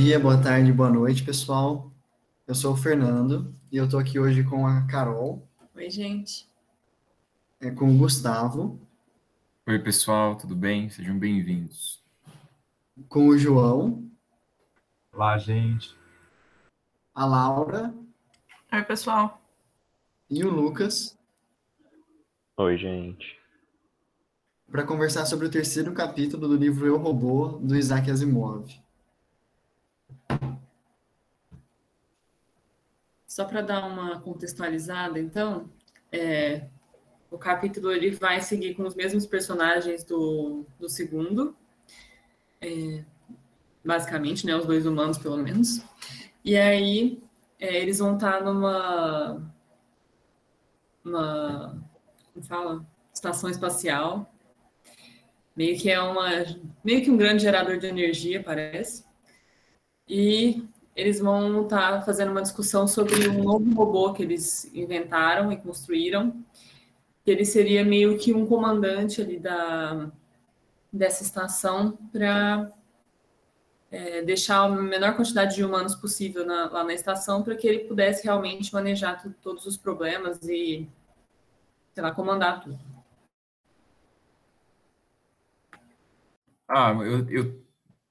Dia, boa tarde, boa noite, pessoal. Eu sou o Fernando e eu tô aqui hoje com a Carol, Oi, gente. é, com o Gustavo, Oi, pessoal, tudo bem? Sejam bem-vindos. com o João, Olá, gente. a Laura Oi, pessoal. e o Lucas Oi, gente. para conversar sobre o terceiro capítulo do livro Eu Robô, do Isaac Asimov. Só para dar uma contextualizada, então, é, o capítulo ele vai seguir com os mesmos personagens do, do segundo, é, basicamente, né, os dois humanos, pelo menos. E aí é, eles vão estar numa, uma, como fala, estação espacial, meio que é uma, meio que um grande gerador de energia, parece. E eles vão estar fazendo uma discussão sobre um novo robô que eles inventaram e construíram. que Ele seria meio que um comandante ali da, dessa estação para deixar a menor quantidade de humanos possível na- lá na estação para que ele pudesse realmente manejar todos os problemas e, sei lá, comandar tudo. Ah, eu, eu,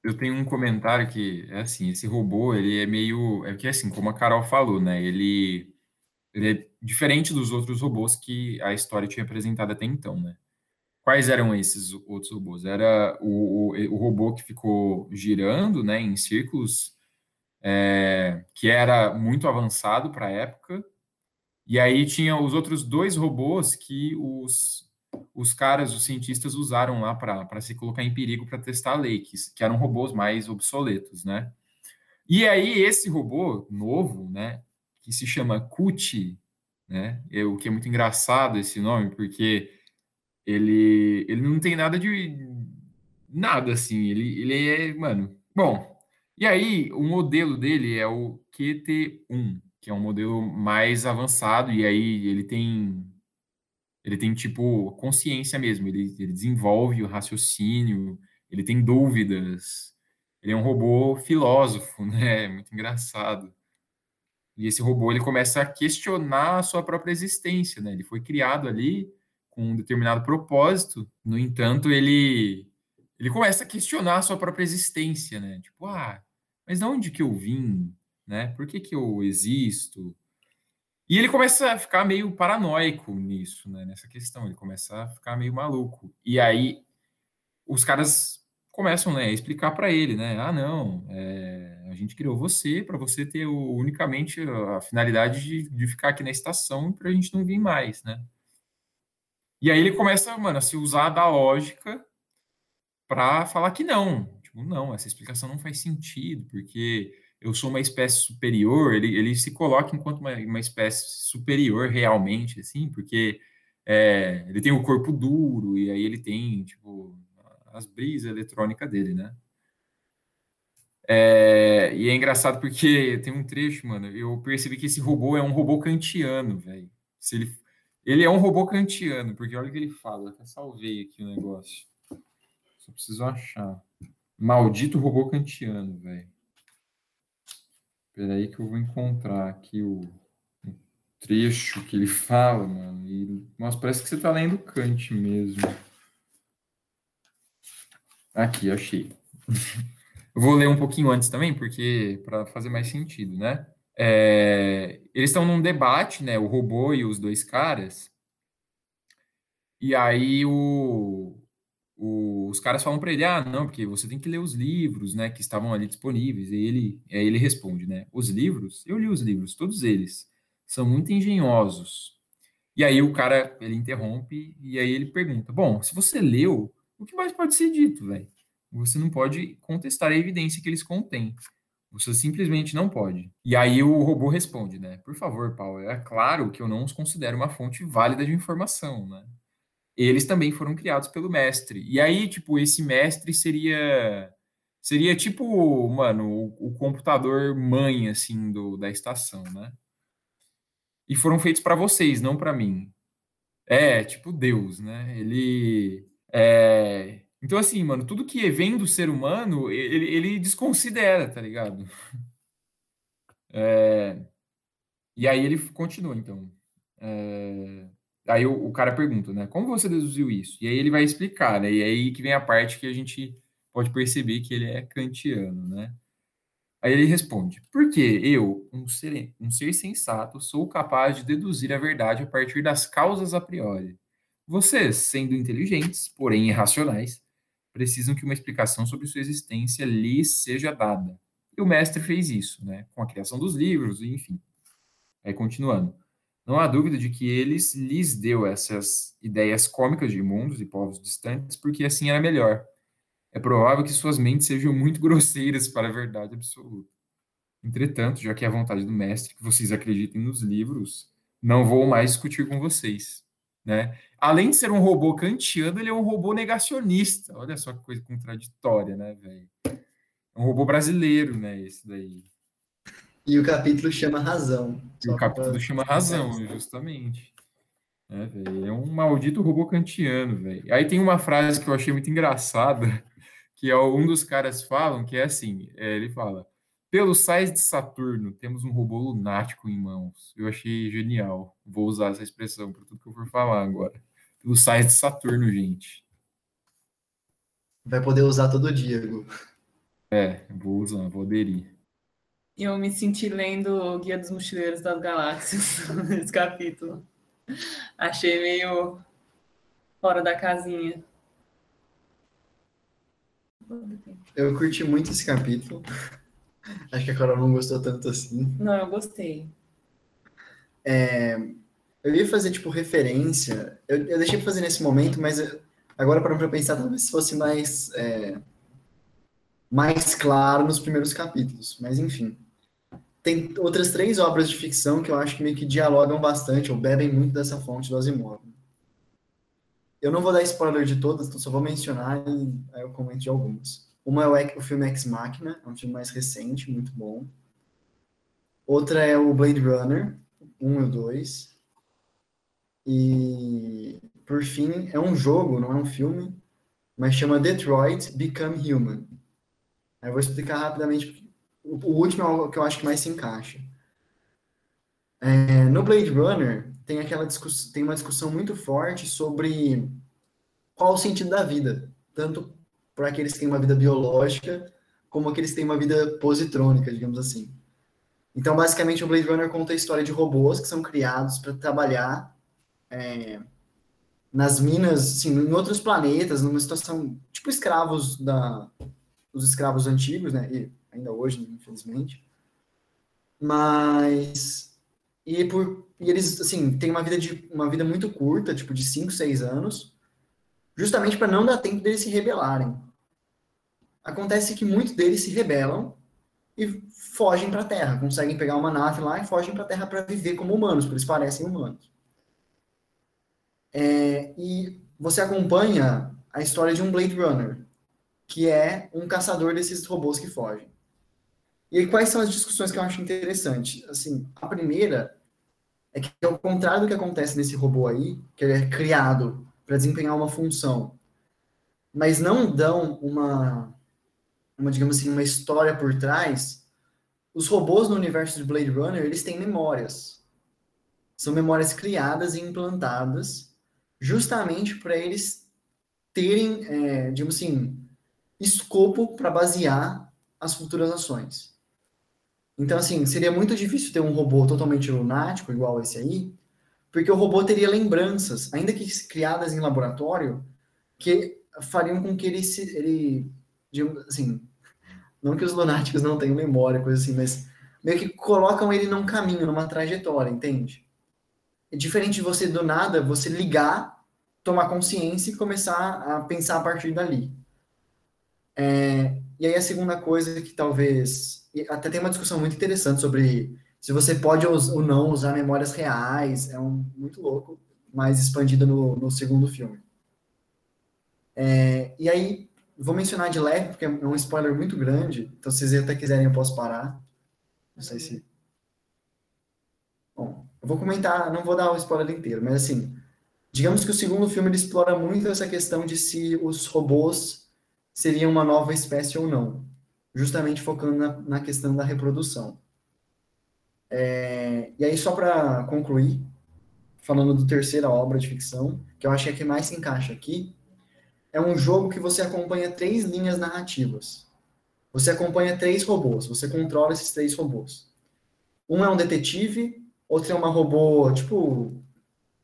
eu tenho um comentário que é assim, esse robô, ele é meio, é que assim, como a Carol falou, né? Ele, ele é diferente dos outros robôs que a história tinha apresentado até então, né? Quais eram esses outros robôs? Era o, o, o robô que ficou girando, né, em círculos, é, que era muito avançado para a época. E aí tinha os outros dois robôs que os, os caras, os cientistas, usaram lá para se colocar em perigo para testar a que, que eram robôs mais obsoletos, né? E aí esse robô novo, né, que se chama Kuti, né, é, o que é muito engraçado esse nome, porque ele, ele não tem nada de nada assim, ele, ele é, mano, bom. E aí o modelo dele é o QT1, que é um modelo mais avançado e aí ele tem ele tem tipo consciência mesmo, ele, ele desenvolve o raciocínio, ele tem dúvidas. Ele é um robô filósofo, né? Muito engraçado. E esse robô ele começa a questionar a sua própria existência, né? Ele foi criado ali com um determinado propósito. No entanto, ele ele começa a questionar a sua própria existência, né? Tipo, ah, mas de onde que eu vim, né? Por que que eu existo? E ele começa a ficar meio paranoico nisso, né? Nessa questão, ele começa a ficar meio maluco. E aí os caras começam, né, a explicar para ele, né? Ah, não, é, a gente criou você para você ter o, unicamente a finalidade de, de ficar aqui na estação para a gente não vir mais, né? E aí ele começa, mano, a se usar da lógica para falar que não. Tipo, não, essa explicação não faz sentido, porque eu sou uma espécie superior, ele, ele se coloca enquanto uma, uma espécie superior realmente, assim, porque é, ele tem o corpo duro, e aí ele tem, tipo, as brisas eletrônicas dele, né? É, e é engraçado porque tem um trecho, mano, eu percebi que esse robô é um robô kantiano, velho. Ele, ele é um robô kantiano, porque olha o que ele fala, até salvei aqui o negócio. Só preciso achar. Maldito robô kantiano, velho. Espera aí que eu vou encontrar aqui o, trecho que ele fala, mano. E, nossa, parece que você tá lendo Kant mesmo. Aqui, achei. Vou ler um pouquinho antes também, porque para fazer mais sentido, né? É, eles estão num debate, né? O robô e os dois caras. E aí o, o- os caras falam para ele, ah, não, porque você tem que ler os livros, né, que estavam ali disponíveis. E ele, aí ele responde, né? Os livros? Eu li os livros, todos eles. São muito engenhosos. E aí o cara, ele interrompe e aí ele pergunta, bom, se você leu, o que mais pode ser dito, velho? você não pode contestar a evidência que eles contêm. Você simplesmente não pode. E aí o robô responde, né? Por favor, Paulo, é claro que eu não os considero uma fonte válida de informação, né? Eles também foram criados pelo mestre. E aí, tipo, esse mestre seria seria tipo, mano, o, o computador mãe assim do, da estação, né? E foram feitos para vocês, não para mim. É, tipo Deus, né? Ele é, então, assim, mano, tudo que vem do ser humano, ele, ele desconsidera, tá ligado? É, e aí ele continua, então. É, aí o, o, cara pergunta, né? Como você deduziu isso? E aí ele vai explicar, né? E aí que vem a parte que a gente pode perceber que ele é kantiano, né? Aí ele responde: Porque eu, um ser, um ser sensato, sou capaz de deduzir a verdade a partir das causas a priori. Vocês, sendo inteligentes, porém irracionais, precisam que uma explicação sobre sua existência lhes seja dada. E o mestre fez isso, né, com a criação dos livros, enfim. Aí, continuando. Não há dúvida de que eles lhes deu essas ideias cômicas de mundos e povos distantes, porque assim era melhor. É provável que suas mentes sejam muito grosseiras para a verdade absoluta. Entretanto, já que é a vontade do mestre que vocês acreditem nos livros, não vou mais discutir com vocês. Né? Além de ser um robô kantiano, ele é um robô negacionista. Olha só que coisa contraditória, né, velho? É um robô brasileiro, né, esse daí. E o capítulo chama Razão. E o capítulo pra... chama Razão, justamente. É, véio, é um maldito robô kantiano, velho. Aí tem uma frase que eu achei muito engraçada, que é um dos caras falam, que é assim, é, ele fala, pelos sais de Saturno, temos um robô lunático em mãos. Eu achei genial. Vou usar essa expressão para tudo que eu for falar agora. Pelos sais de Saturno, gente. Vai poder usar todo dia, Gu. É, vou usar, vou aderir. Eu me senti lendo o Guia dos Mochileiros das Galáxias nesse capítulo. Achei meio fora da casinha. Eu curti muito esse capítulo. Acho que a Carol não gostou tanto assim. Não, eu gostei. É, eu ia fazer, tipo, referência. Eu, eu deixei pra fazer nesse momento, mas agora para pensar, talvez fosse mais, é, mais claro nos primeiros capítulos. Mas, enfim. Tem outras três obras de ficção que eu acho que meio que dialogam bastante, ou bebem muito dessa fonte do Asimov. Eu não vou dar spoiler de todas, então só vou mencionar e aí eu comento de algumas. Uma é o, filme Ex Machina, é um filme mais recente, muito bom. Outra é o Blade Runner, 1 e 2. E, por fim, é um jogo, não é um filme, mas chama Detroit Become Human. Eu vou explicar rapidamente. O, último é o que eu acho que mais se encaixa. É, no Blade Runner, tem, aquela tem uma discussão muito forte sobre qual o sentido da vida, tanto para aqueles que têm uma vida biológica, como aqueles que têm uma vida positrônica, digamos assim. Então, basicamente, o Blade Runner conta a história de robôs que são criados para trabalhar é, nas minas, assim, em outros planetas, numa situação tipo escravos da, os escravos antigos, né? E ainda hoje, infelizmente. Mas e por e eles assim têm uma vida de uma vida muito curta, tipo de 5, 6 anos, justamente para não dar tempo deles se rebelarem acontece que muitos deles se rebelam e fogem para a Terra, conseguem pegar uma nave lá e fogem para a Terra para viver como humanos, porque eles parecem humanos. É, e você acompanha a história de um Blade Runner, que é um caçador desses robôs que fogem. E aí, quais são as discussões que eu acho interessante? Assim, a primeira é que, ao contrário do que acontece nesse robô aí, que ele é criado para desempenhar uma função, mas não dão uma uma, digamos assim, uma história por trás, os robôs no universo de Blade Runner, eles têm memórias. São memórias criadas e implantadas justamente para eles terem, é, digamos assim, escopo para basear as futuras ações. Então, assim, seria muito difícil ter um robô totalmente lunático, igual esse aí, porque o robô teria lembranças, ainda que criadas em laboratório, que fariam com que ele, se, ele assim, não que os lunáticos não tenham memória, coisa assim, mas meio que colocam ele num caminho, numa trajetória, entende? É diferente de você, do nada, você ligar, tomar consciência e começar a pensar a partir dali. É, e aí a segunda coisa que talvez até tem uma discussão muito interessante sobre se você pode ou não usar memórias reais, é um muito louco, mais expandida no, no segundo filme. É, e aí, vou mencionar de leve, porque é um spoiler muito grande, então se vocês até quiserem eu posso parar. Não sei se... Bom, eu vou comentar, não vou dar o spoiler inteiro, mas assim, digamos que o segundo filme ele explora muito essa questão de se os robôs seriam uma nova espécie ou não, justamente focando na, na questão da reprodução. É, e aí, só para concluir, falando do terceira obra de ficção, que eu acho que é que mais se encaixa aqui, é um jogo que você acompanha três linhas narrativas. Você acompanha três robôs, você controla esses três robôs. Um é um detetive, outro é uma robô, tipo,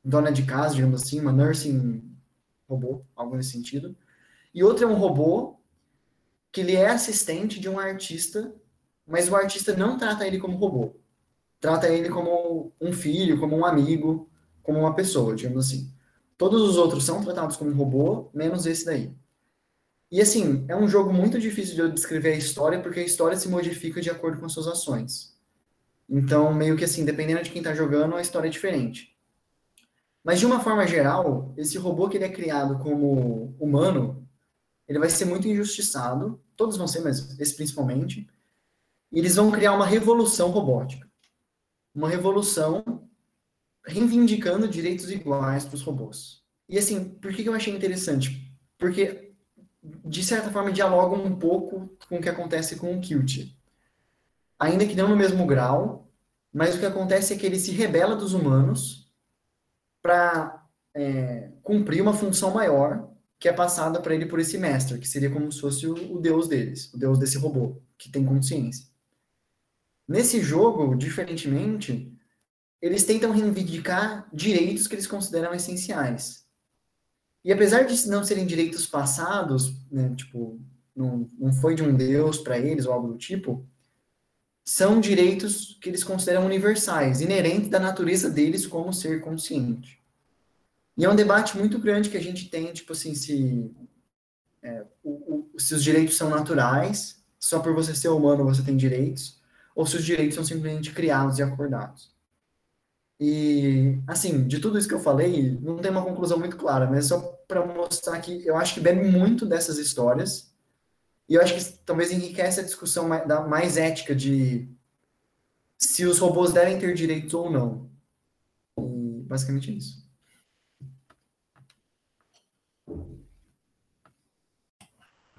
dona de casa, digamos assim, uma nursing robô, algo nesse sentido. E outro é um robô que ele é assistente de um artista, mas o artista não trata ele como robô. Trata ele como um filho, como um amigo, como uma pessoa, digamos assim. Todos os outros são tratados como robô, menos esse daí. E assim, é um jogo muito difícil de eu descrever a história, porque a história se modifica de acordo com as suas ações. Então, meio que assim, dependendo de quem está jogando, a história é diferente. Mas de uma forma geral, esse robô que ele é criado como humano, ele vai ser muito injustiçado. Todos vão ser, mas esse principalmente. E eles vão criar uma revolução robótica. Uma revolução reivindicando direitos iguais para os robôs. E assim, por que eu achei interessante? Porque, de certa forma, dialoga um pouco com o que acontece com o Qt. Ainda que não no mesmo grau, mas o que acontece é que ele se rebela dos humanos para é, cumprir uma função maior que é passada para ele por esse mestre, que seria como se fosse o, o deus deles, o deus desse robô, que tem consciência. Nesse jogo, diferentemente, eles tentam reivindicar direitos que eles consideram essenciais. E apesar de não serem direitos passados, né, tipo, não, não foi de um Deus para eles ou algo do tipo, são direitos que eles consideram universais, inerentes da natureza deles como ser consciente. E é um debate muito grande que a gente tem, tipo assim, se, é, o, o, se os direitos são naturais, só por você ser humano você tem direitos, ou se os direitos são simplesmente criados e acordados. E, assim, de tudo isso que eu falei, não tem uma conclusão muito clara, mas só para mostrar que eu acho que bebe muito dessas histórias. E eu acho que talvez enriquece a discussão mais, da, mais ética de se os robôs devem ter direitos ou não. E basicamente é isso.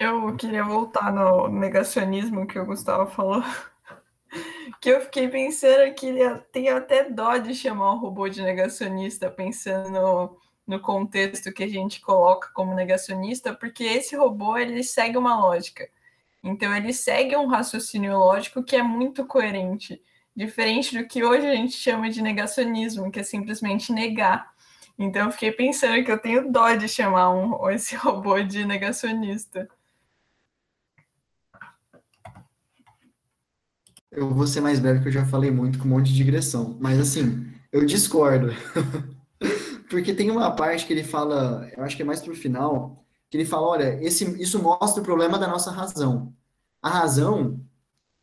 Eu queria voltar no negacionismo que o Gustavo falou que eu fiquei pensando que ele tem até dó de chamar o robô de negacionista, pensando no, contexto que a gente coloca como negacionista, porque esse robô ele segue uma lógica. Então ele segue um raciocínio lógico que é muito coerente, diferente do que hoje a gente chama de negacionismo, que é simplesmente negar. Então eu fiquei pensando que eu tenho dó de chamar um, esse robô de negacionista. Eu vou ser mais breve, que eu já falei muito com um monte de digressão. Mas assim, eu discordo. Porque tem uma parte que ele fala, eu acho que é mais pro final, que ele fala, olha, esse, isso mostra o problema da nossa razão. A razão,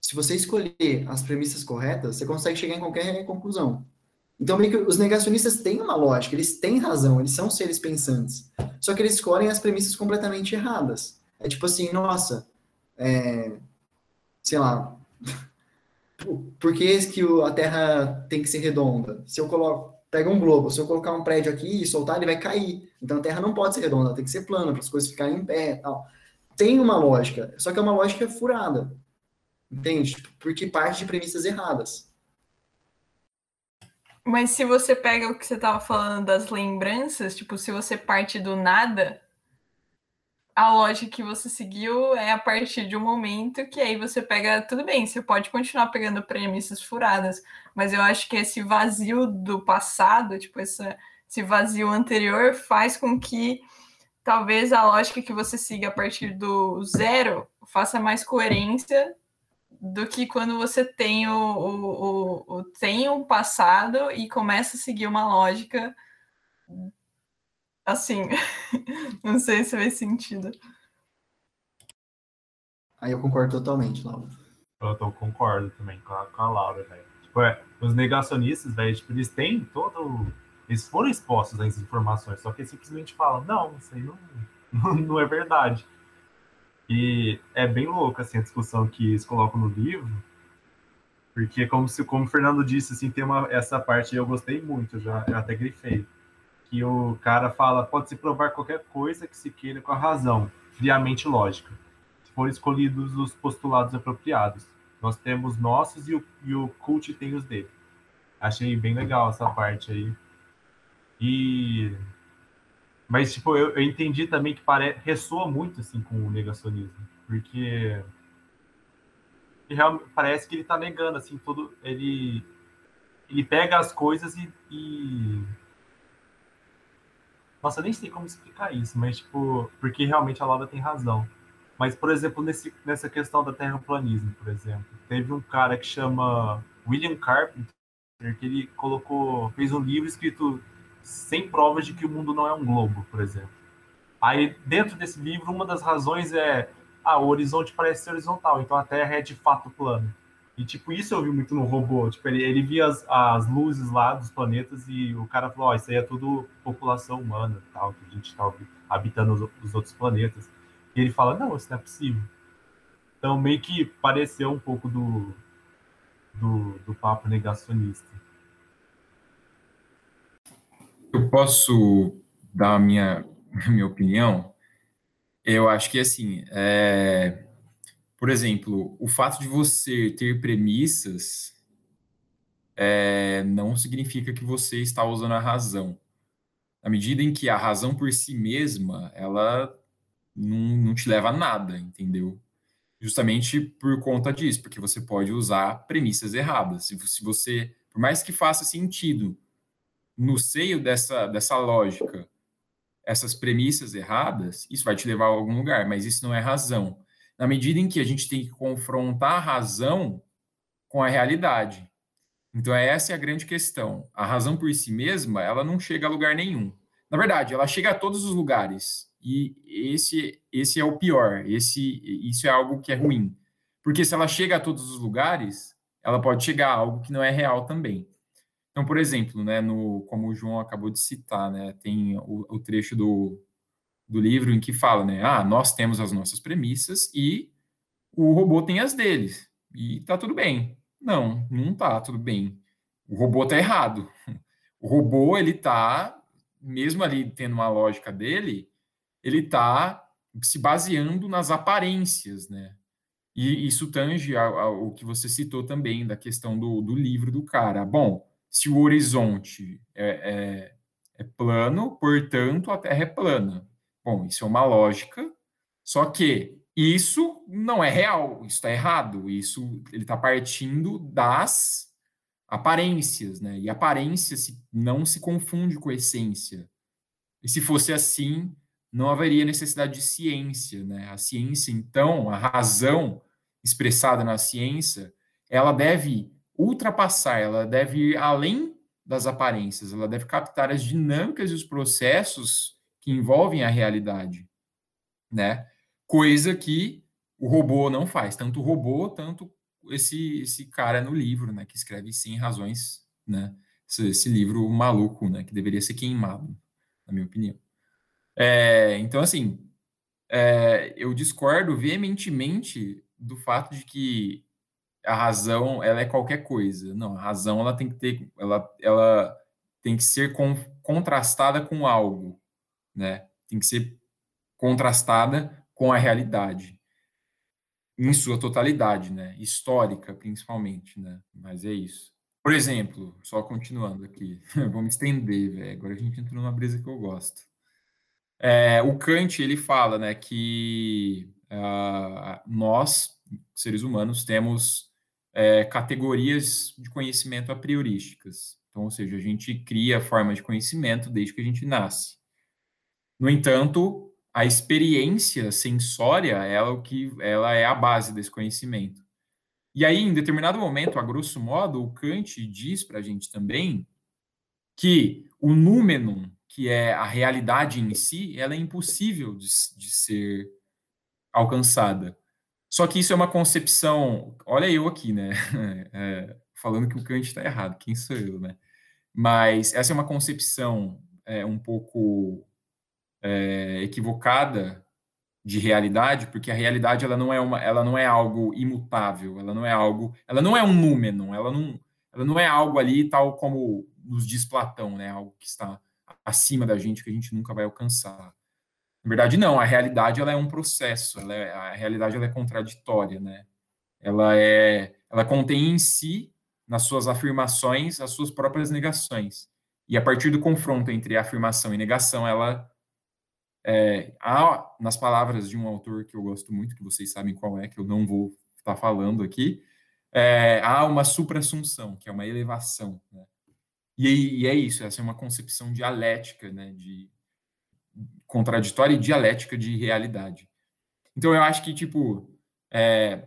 se você escolher as premissas corretas, você consegue chegar em qualquer conclusão. Então, meio que os negacionistas têm uma lógica, eles têm razão, eles são seres pensantes. Só que eles escolhem as premissas completamente erradas. É tipo assim, nossa, é, sei lá, por que, que a Terra tem que ser redonda? Se eu coloco, pega um globo, se eu colocar um prédio aqui e soltar, ele vai cair. Então a Terra não pode ser redonda, tem que ser plana para as coisas ficarem em pé, tal. Tem uma lógica, só que é uma lógica furada. Entende? Porque parte de premissas erradas. Mas se você pega o que você estava falando das lembranças, tipo, se você parte do nada, a lógica que você seguiu é a partir de um momento que aí você pega. Tudo bem, você pode continuar pegando premissas furadas, mas eu acho que esse vazio do passado, tipo, essa, esse vazio anterior, faz com que talvez a lógica que você siga a partir do zero faça mais coerência do que quando você tem o, o, o, o tem um passado e começa a seguir uma lógica assim, não sei se faz sentido. Aí eu concordo totalmente, Laura. Eu tô, concordo também com a, com a Laura, velho. Tipo, é, os negacionistas, velho, tipo, eles têm todo. Eles foram expostos às informações, só que eles simplesmente falam, não, isso aí não, não, não é verdade. E é bem louco, assim, a discussão que eles colocam no livro, porque como, se, como o Fernando disse, assim, tem uma, essa parte eu gostei muito, já, eu até grifei, que o cara fala, pode-se provar qualquer coisa que se queira com a razão, friamente lógica, se for escolhidos os postulados apropriados. Nós temos nossos e o, e o cult tem os dele. Achei bem legal essa parte aí. E mas, tipo, eu, eu entendi também que pare... ressoa muito, assim, com o negacionismo. Porque parece que ele tá negando, assim, todo... Ele, ele pega as coisas e, e... Nossa, eu nem sei como explicar isso, mas, tipo... Porque realmente a Laura tem razão. Mas, por exemplo, nesse, nessa questão da terraplanismo, por exemplo, teve um cara que chama William Carpenter, que ele colocou... Fez um livro escrito sem provas de que o mundo não é um globo, por exemplo. Aí, dentro desse livro, uma das razões é ah, o horizonte parece ser horizontal, então a Terra é de fato plana. E, tipo, isso eu vi muito no robô. Tipo, ele, ele via as, as luzes lá dos planetas e o cara falou, ó, oh, isso aí é tudo população humana, tal, que a gente tá habitando os, os outros planetas. E ele fala, não, isso não é possível. Então, meio que pareceu um pouco do, do, do papo negacionista. Eu posso dar a minha, minha opinião? Eu acho que, assim, é... por exemplo, o fato de você ter premissas é... não significa que você está usando a razão. Na medida em que a razão por si mesma, ela não, não te leva a nada, entendeu? Justamente por conta disso, porque você pode usar premissas erradas. Se você, por mais que faça sentido no seio dessa, dessa lógica, essas premissas erradas, isso vai te levar a algum lugar, mas isso não é razão. Na medida em que a gente tem que confrontar a razão com a realidade. Então, essa é a grande questão. A razão por si mesma, ela não chega a lugar nenhum. Na verdade, ela chega a todos os lugares. E esse, esse é o pior. Esse, isso é algo que é ruim. Porque se ela chega a todos os lugares, ela pode chegar a algo que não é real também. Então, por exemplo, né, no, como o João acabou de citar, né, tem o, o trecho do, do livro em que fala, né, ah, nós temos as nossas premissas e o robô tem as deles, e tá tudo bem. Não, não tá tudo bem. O robô tá errado. O robô, ele tá, mesmo ali tendo uma lógica dele, ele tá se baseando nas aparências, né? E isso tange ao, que você citou também, da questão do, do livro do cara. Bom, se o horizonte é, é, é plano, portanto, a Terra é plana. Bom, isso é uma lógica, só que isso não é real, isso está errado, isso ele está partindo das aparências, né? E aparência se, não se confunde com essência. E se fosse assim, não haveria necessidade de ciência, né? A ciência, então, a razão expressada na ciência, ela deve ultrapassar, ela deve ir além das aparências, ela deve captar as dinâmicas e os processos que envolvem a realidade, né? Coisa que o robô não faz, tanto o robô, tanto esse esse cara no livro, né, que escreve sem razões, né? Esse, esse, livro maluco, né, que deveria ser queimado, na minha opinião. É, então, assim, é, eu discordo veementemente do fato de que a razão ela é qualquer coisa. Não, a razão ela tem que ter, ela, ela tem que ser com, contrastada com algo, né? Tem que ser contrastada com a realidade em sua totalidade, né? Histórica, principalmente, né? Mas é isso. Por exemplo, só continuando aqui, vamos estender, velho. Agora a gente entrou numa brisa que eu gosto. É, o Kant ele fala, né, que uh, nós seres humanos temos é, categorias de conhecimento a priorísticas. Então, ou seja, a gente cria formas de conhecimento desde que a gente nasce. No entanto, a experiência sensória ela, é o que, ela é a base desse conhecimento. E aí, em determinado momento, a grosso modo, o Kant diz para a gente também que o número, que é a realidade em si, ela é impossível de, de ser alcançada. Só que isso é uma concepção. Olha eu aqui, né? É, falando que o Kant está errado. Quem sou eu, né? Mas essa é uma concepção é, um pouco é, equivocada de realidade, porque a realidade ela não é uma, ela não é algo imutável, ela não é algo, ela não é um número, ela não, ela não é algo ali tal como nos diz Platão, né? Algo que está acima da gente que a gente nunca vai alcançar. Na verdade, não. A realidade ela é um processo. Ela é, a realidade ela é contraditória, né? Ela é, ela contém em si, nas suas afirmações, as suas próprias negações. E a partir do confronto entre afirmação e negação, ela é, há, nas palavras de um autor que eu gosto muito, que vocês sabem qual é, que eu não vou estar falando aqui, é, há uma supra-assunção, que é uma elevação. Né? E, e, é isso, essa é uma concepção dialética, né, de contraditória e dialética de realidade. Então eu acho que, tipo, é,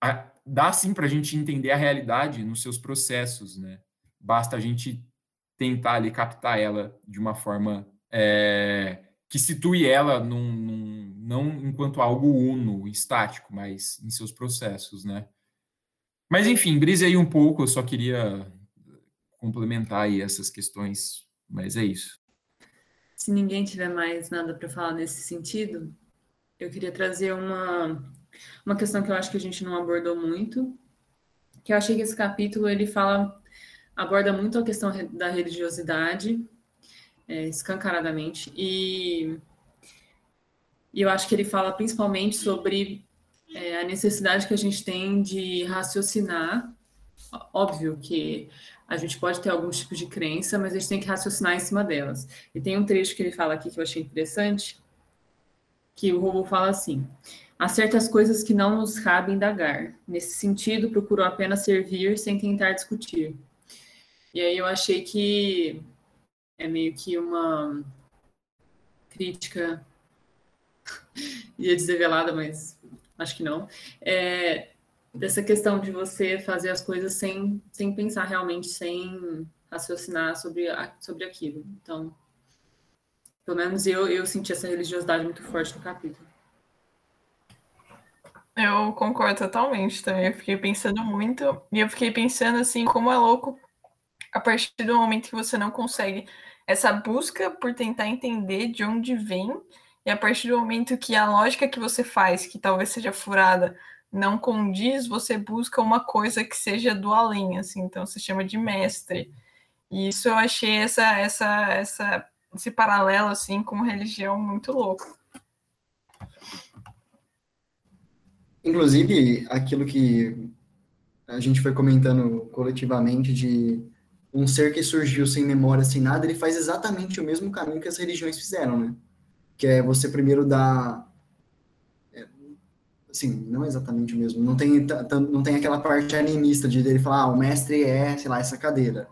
a, dá sim para a gente entender a realidade nos seus processos, né? Basta a gente tentar ali captar ela de uma forma é, que situe ela num, num, não enquanto algo uno, estático, mas em seus processos, né? Mas enfim, brise aí um pouco, eu só queria complementar aí essas questões, mas é isso. Se ninguém tiver mais nada para falar nesse sentido, eu queria trazer uma, uma questão que eu acho que a gente não abordou muito, que eu achei que esse capítulo ele fala aborda muito a questão da religiosidade é, escancaradamente e, e eu acho que ele fala principalmente sobre é, a necessidade que a gente tem de raciocinar. Óbvio que a gente pode ter alguns tipos de crença, mas a gente tem que raciocinar em cima delas. E tem um trecho que ele fala aqui que eu achei interessante, que o robô fala assim: há certas coisas que não nos cabe indagar. Nesse sentido, procurou apenas servir sem tentar discutir. E aí eu achei que é meio que uma crítica, ia dizer velada, mas acho que não. É, dessa questão de você fazer as coisas sem, sem pensar realmente, sem raciocinar sobre, a, sobre aquilo. Então, pelo menos eu, eu senti essa religiosidade muito forte no capítulo. Eu concordo totalmente também. Eu fiquei pensando muito, e eu fiquei pensando assim, como é louco a partir do momento que você não consegue essa busca por tentar entender de onde vem, e a partir do momento que a lógica que você faz, que talvez seja furada, não condiz, você busca uma coisa que seja do além, assim, então se chama de mestre. E isso eu achei essa, essa, essa, esse paralelo, assim, com religião muito louco. Inclusive, aquilo que a gente foi comentando coletivamente de um ser que surgiu sem memória, sem nada, ele faz exatamente o mesmo caminho que as religiões fizeram, né? Que é você primeiro dar Sim, não é exatamente o mesmo. Não tem, não tem aquela parte animista de ele falar, ah, o mestre é, sei lá, essa cadeira.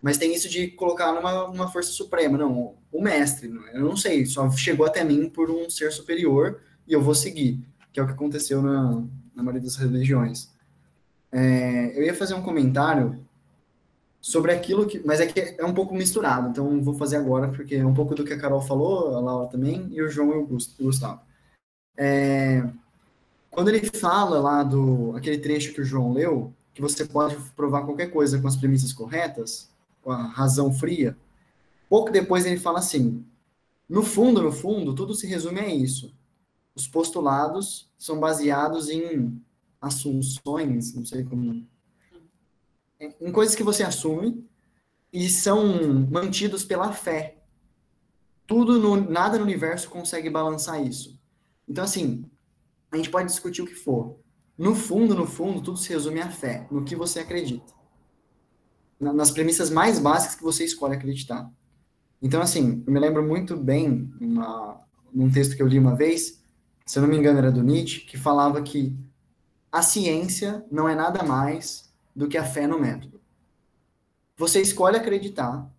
Mas tem isso de colocar numa, força suprema. Não, o mestre, eu não sei, só chegou até mim por um ser superior e eu vou seguir, que é o que aconteceu na, na maioria das religiões. É, eu ia fazer um comentário sobre aquilo que. Mas é que é um pouco misturado, então vou fazer agora, porque é um pouco do que a Carol falou, a Laura também, e o João e o Gustavo. É, quando ele fala lá do aquele trecho que o João leu, que você pode provar qualquer coisa com as premissas corretas, com a razão fria, pouco depois ele fala assim: no fundo, no fundo, tudo se resume a isso. Os postulados são baseados em assunções, não sei como. Em coisas que você assume e são mantidos pela fé. Tudo no, nada no universo consegue balançar isso. Então, assim, a gente pode discutir o que for. No fundo, no fundo, tudo se resume à fé, no que você acredita. Nas premissas mais básicas que você escolhe acreditar. Então, assim, eu me lembro muito bem, uma, num texto que eu li uma vez, se eu não me engano era do Nietzsche, que falava que a ciência não é nada mais do que a fé no método. Você escolhe acreditar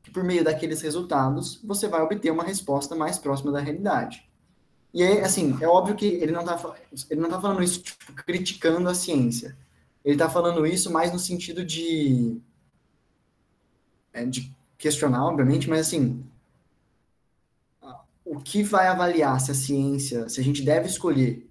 que por meio daqueles resultados você vai obter uma resposta mais próxima da realidade. E é assim, é óbvio que ele não está ele não tá falando isso tipo, criticando a ciência. Ele está falando isso mais no sentido de é, de questionar, obviamente, mas assim, o que vai avaliar se a ciência, se a gente deve escolher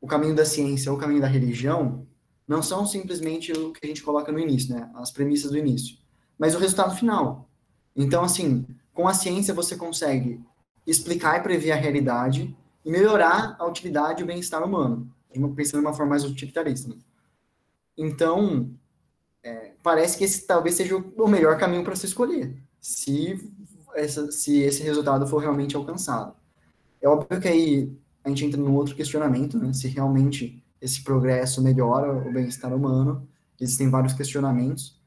o caminho da ciência ou o caminho da religião não são simplesmente o que a gente coloca no início, né? As premissas do início, mas o resultado final. Então, assim, com a ciência você consegue explicar e prever a realidade e melhorar a utilidade e o bem-estar humano, pensando de uma forma mais utilitarista. Né? Então, é, parece que esse talvez seja o melhor caminho para se escolher, se, essa, se esse resultado for realmente alcançado. É óbvio que aí a gente entra num outro questionamento, né? se realmente esse progresso melhora o bem-estar humano. Existem vários questionamentos,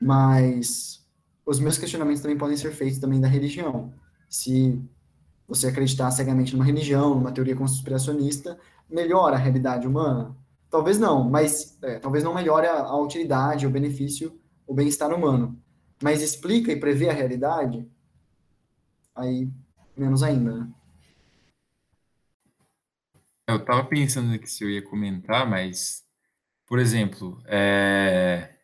mas os meus questionamentos também podem ser feitos também da religião. Se você acreditar cegamente numa religião, numa teoria conspiracionista, melhora a realidade humana? Talvez não, mas é, talvez não melhore a, a utilidade, o benefício, o bem-estar humano. Mas explica e prevê a realidade? Aí, menos ainda, né? Eu estava pensando aqui se eu ia comentar, mas, por exemplo, é,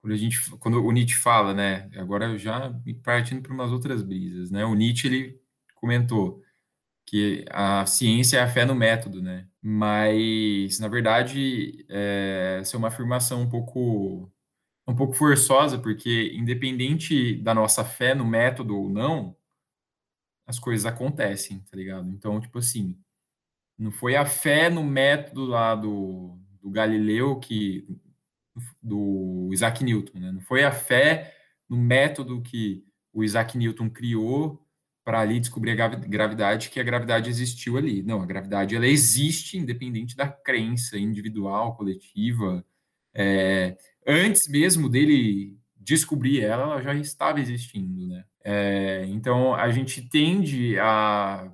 quando, a gente, quando o Nietzsche fala, né? Agora já partindo para umas outras brisas, né? O Nietzsche ele comentou que a ciência é a fé no método, né? Mas, na verdade, é, essa é uma afirmação um pouco, um pouco forçosa, porque independente da nossa fé no método ou não, as coisas acontecem, tá ligado? Então, tipo assim, não foi a fé no método lá do, do Galileu que do Isaac Newton, né? Não foi a fé no método que o Isaac Newton criou para ali descobrir a gravidade que a gravidade existiu ali. Não, a gravidade ela existe independente da crença individual, coletiva. É, antes mesmo dele descobrir ela, ela já estava existindo, né? É, então a gente tende a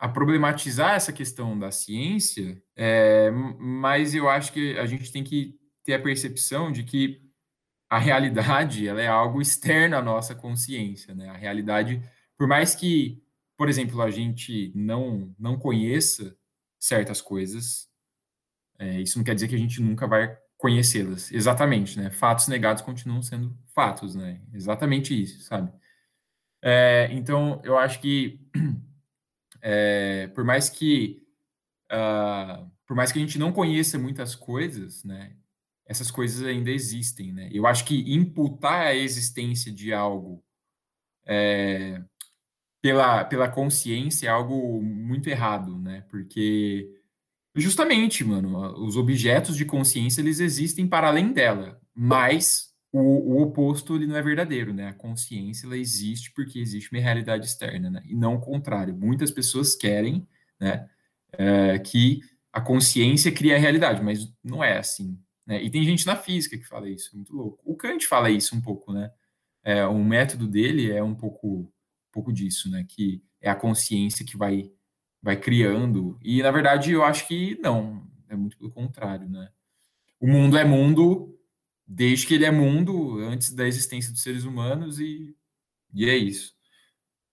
a problematizar essa questão da ciência, é, mas eu acho que a gente tem que ter a percepção de que a realidade ela é algo externo à nossa consciência, né? A realidade, por mais que, por exemplo, a gente não não conheça certas coisas, é, isso não quer dizer que a gente nunca vai conhecê-las. Exatamente, né? Fatos negados continuam sendo fatos, né? Exatamente isso, sabe? É, então, eu acho que é, por mais que uh, por mais que a gente não conheça muitas coisas, né, essas coisas ainda existem, né? Eu acho que imputar a existência de algo é, pela, pela consciência é algo muito errado, né? Porque justamente, mano, os objetos de consciência eles existem para além dela, mas o, o, oposto ele não é verdadeiro, né? A consciência ela existe porque existe uma realidade externa, né? E não o contrário. Muitas pessoas querem, né, é, que a consciência cria a realidade, mas não é assim, né? E tem gente na física que fala isso, muito louco. O Kant fala isso um pouco, né? É, o método dele é um pouco, um pouco disso, né? Que é a consciência que vai, vai criando. E na verdade eu acho que não, é muito pelo contrário, né? O mundo é mundo desde que ele é mundo, antes da existência dos seres humanos, e, e é isso.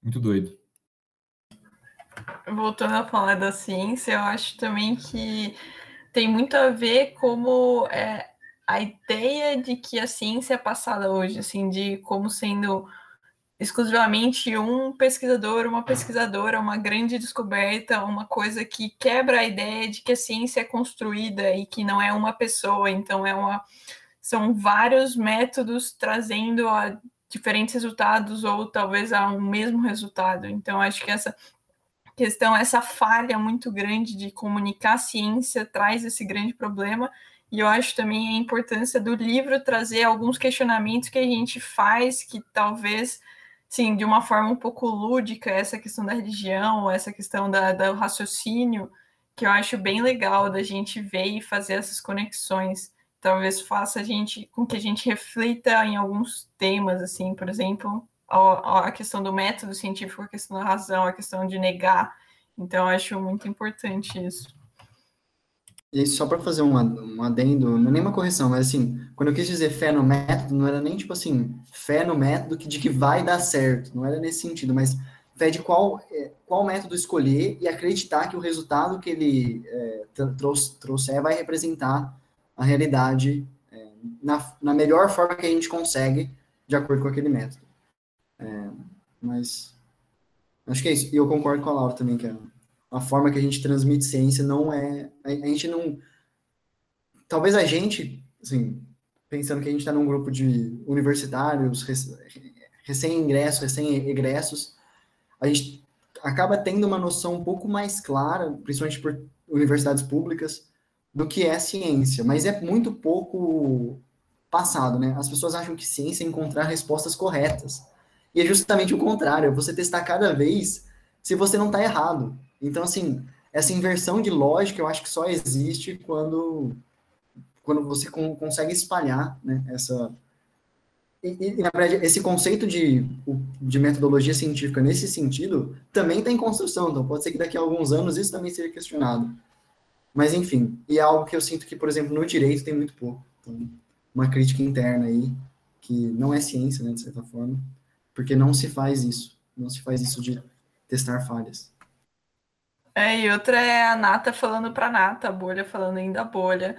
Muito doido. Voltando a falar da ciência, eu acho também que tem muito a ver como é, a ideia de que a ciência é passada hoje, assim, de como sendo exclusivamente um pesquisador, uma pesquisadora, uma grande descoberta, uma coisa que quebra a ideia de que a ciência é construída e que não é uma pessoa, então é uma são vários métodos trazendo a diferentes resultados ou talvez a um mesmo resultado. Então, acho que essa questão, essa falha muito grande de comunicar a ciência traz esse grande problema. E eu acho também a importância do livro trazer alguns questionamentos que a gente faz que talvez, sim, de uma forma um pouco lúdica, essa questão da religião, essa questão da, do raciocínio, que eu acho bem legal da gente ver e fazer essas conexões talvez faça a gente com que a gente reflita em alguns temas, assim, por exemplo, a, a questão do método científico, a questão da razão, a questão de negar. Então, acho muito importante isso. E só para fazer um, um adendo, não é nem uma correção, mas assim, quando eu quis dizer fé no método, não era nem tipo assim, fé no método de que vai dar certo, não era nesse sentido, mas fé de qual, é, qual método escolher e acreditar que o resultado que ele é, trouxer vai representar a realidade é, na, na melhor forma que a gente consegue, de acordo com aquele método. É, mas acho que é isso. E eu concordo com a Laura também, que é, a forma que a gente transmite ciência não é. A, a gente não. Talvez a gente, assim, pensando que a gente está num grupo de universitários, recém-ingressos, recém-egressos, a gente acaba tendo uma noção um pouco mais clara, principalmente por universidades públicas, do que é ciência, mas é muito pouco passado, né? As pessoas acham que ciência é encontrar respostas corretas. E é justamente o contrário, é você testar cada vez se você não está errado. Então, assim, essa inversão de lógica eu acho que só existe quando, quando você consegue espalhar né, essa. E, e, na verdade, esse conceito de, de metodologia científica nesse sentido também está em construção, então pode ser que daqui a alguns anos isso também seja questionado. Mas, enfim, e é algo que eu sinto que, por exemplo, no direito tem muito pouco. Então, uma crítica interna aí, que não é ciência, né, de certa forma, porque não se faz isso. Não se faz isso de testar falhas. É, e outra é a nata falando para nata, a bolha falando ainda bolha.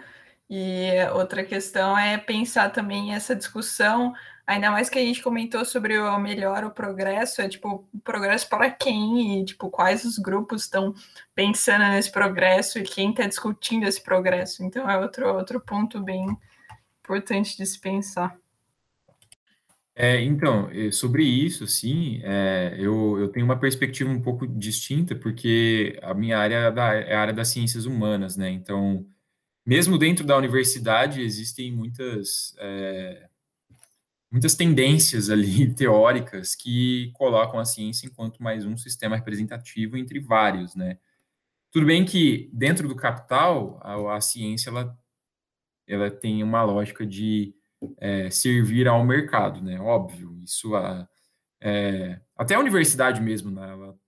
E outra questão é pensar também essa discussão, ainda mais que a gente comentou sobre o melhor o progresso, é tipo, o progresso para quem e tipo, quais os grupos estão pensando nesse progresso e quem está discutindo esse progresso. Então é outro, outro ponto bem importante de se pensar. É, então, sobre isso, sim, é, eu, eu tenho uma perspectiva um pouco distinta, porque a minha área é, da, é a área das ciências humanas, né? Então, mesmo dentro da universidade, existem muitas, é, muitas tendências ali teóricas que colocam a ciência enquanto mais um sistema representativo entre vários, né? Tudo bem que dentro do capital, a, a ciência ela, ela tem uma lógica de é, servir ao mercado, né? Óbvio, isso a, é, até a universidade mesmo, né? Ela,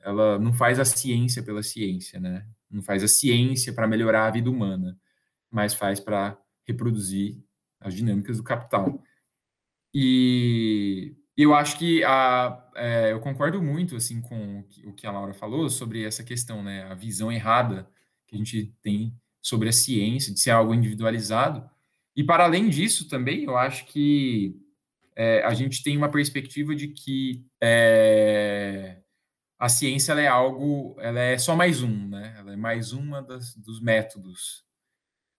ela não faz a ciência pela ciência, né? Não faz a ciência para melhorar a vida humana, mas faz para reproduzir as dinâmicas do capital. E eu acho que a, é, eu concordo muito assim com o que a Laura falou sobre essa questão, né? A visão errada que a gente tem sobre a ciência, de ser algo individualizado, e para além disso, também, eu acho que é, a gente tem uma perspectiva de que é, a ciência é algo, ela é só mais um, né? Ela é mais uma das, dos métodos.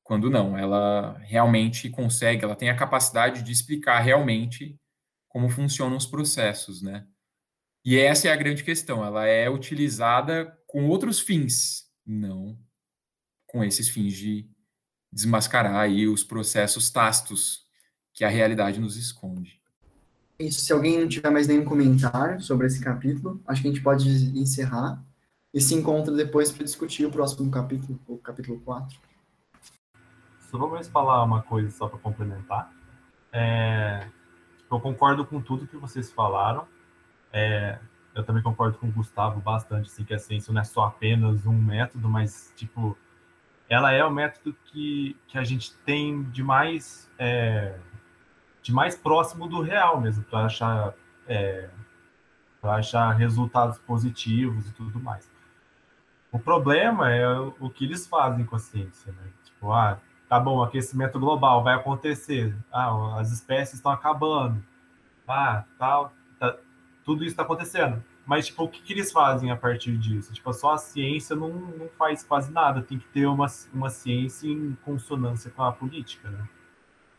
Quando não, ela realmente consegue, ela tem a capacidade de explicar realmente como funcionam os processos, né? E essa é a grande questão, ela é utilizada com outros fins, não com esses fins de desmascarar aí os processos tácitos que a realidade nos esconde. Isso, se alguém não tiver mais nenhum comentário sobre esse capítulo, acho que a gente pode encerrar e se encontra depois para discutir o próximo capítulo, o capítulo 4. Só vou mais falar uma coisa só para complementar. É, eu concordo com tudo que vocês falaram. É, eu também concordo com o Gustavo bastante, assim, que a ciência não é só apenas um método, mas, tipo, ela é o método que, que a gente tem de mais é, de mais próximo do real mesmo para achar é, achar resultados positivos e tudo mais. O problema é o que eles fazem com a ciência, né? Tipo, ah, tá bom, aquecimento global vai acontecer, ah, as espécies estão acabando, ah, tal, tá, tudo isso está acontecendo. Mas, tipo, o que, que, eles fazem a partir disso? Tipo, só a ciência não, não faz quase nada. Tem que ter uma, uma ciência em consonância com a política, né?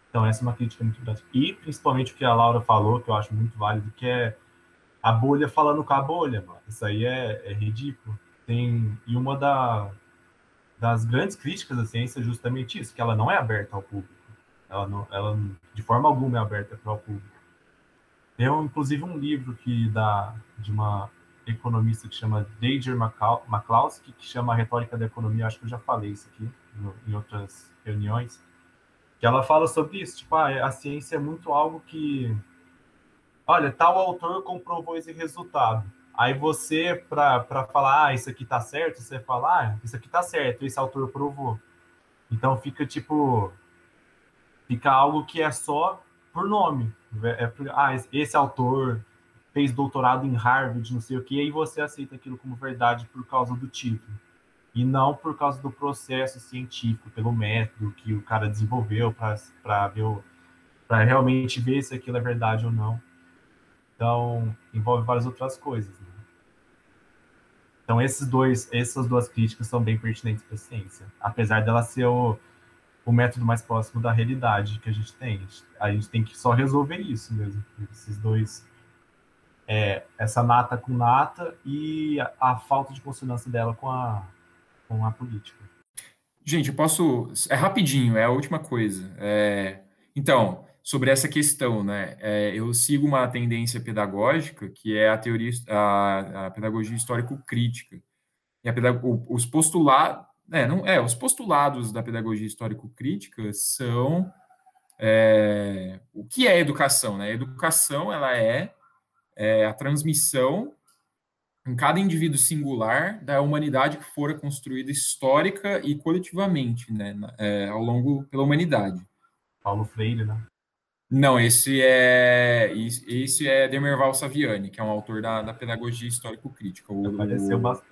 Então, essa é uma crítica muito grande. E, principalmente, o que a Laura falou, que eu acho muito válido, que é a bolha falando com a bolha, mano. Isso aí é, é ridículo. Tem, e uma da, das grandes críticas da ciência é justamente isso, que ela não é aberta ao público. Ela, não, ela de forma alguma é aberta para o público. Tem, inclusive, um livro que dá de uma economista que chama Deidre McCloskey, que chama Retórica da Economia, acho que eu já falei isso aqui no, em outras reuniões, que ela fala sobre isso, tipo, ah, a ciência é muito algo que, olha, tal autor comprovou esse resultado. Aí você, para falar, ah, isso aqui tá certo, você fala, ah, isso aqui tá certo, esse autor provou. Então fica, tipo, fica algo que é só por nome. É, ah, esse autor fez doutorado em Harvard, não sei o que, e aí você aceita aquilo como verdade por causa do título. E não por causa do processo científico, pelo método que o cara desenvolveu para realmente ver se aquilo é verdade ou não. Então, envolve várias outras coisas. Né? Então esses dois, essas duas críticas são bem pertinentes para a ciência, apesar dela ser o, o método mais próximo da realidade que a gente tem. A gente tem que só resolver isso mesmo, esses dois, é, essa nata com nata e a, a, falta de consonância dela com a, com a política. Gente, eu posso, é rapidinho, é a última coisa. É, então, sobre essa questão, né? É, eu sigo uma tendência pedagógica que é a teoria, a, a pedagogia histórico-crítica. E a pedag os postulados, é, não, é, os postulados da pedagogia histórico-crítica são é, o que é educação, né? A educação, ela é, é a transmissão em cada indivíduo singular da humanidade que fora construída histórica e coletivamente, né, é, ao longo pela humanidade. Paulo Freire, né? Não, esse é esse é Demerval Saviani, que é um autor da, da pedagogia histórico-crítica. O, Apareceu bastante.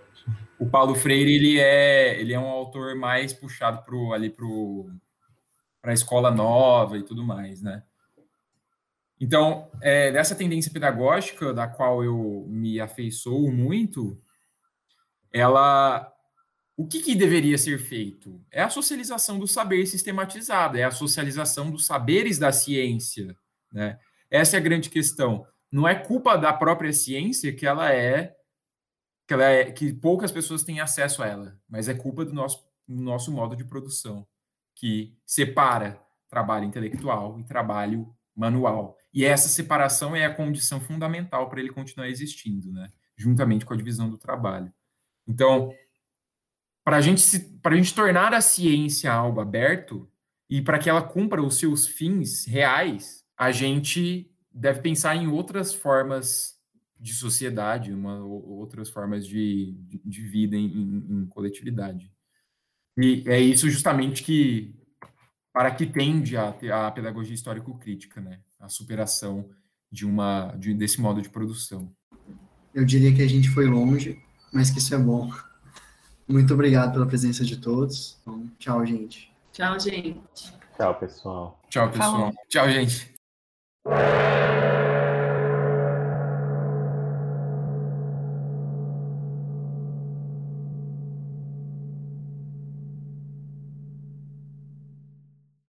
O Paulo Freire ele é ele é um autor mais puxado pro ali pro para a escola nova e tudo mais, né? Então, é, dessa tendência pedagógica da qual eu me afeiçoo muito, ela o que, que, deveria ser feito? É a socialização do saber sistematizado, é a socialização dos saberes da ciência. Né? Essa é a grande questão. Não é culpa da própria ciência que ela é que, ela é, que poucas pessoas têm acesso a ela, mas é culpa do nosso, nosso modo de produção, que separa trabalho intelectual e trabalho manual. E essa separação é a condição fundamental para ele continuar existindo, né? juntamente com a divisão do trabalho. Então, para a gente para a gente tornar a ciência algo aberto e para que ela cumpra os seus fins reais, a gente deve pensar em outras formas de sociedade, uma, outras formas de, de, de vida em, em, em, coletividade. E é isso justamente que para que tende a, a pedagogia histórico-crítica, né? A superação de uma de, desse modo de produção. Eu diria que a gente foi longe, mas que isso é bom. Muito obrigado pela presença de todos. Então, tchau, gente. Tchau, gente. Tchau, pessoal. Tchau, pessoal. Falou. Tchau, gente.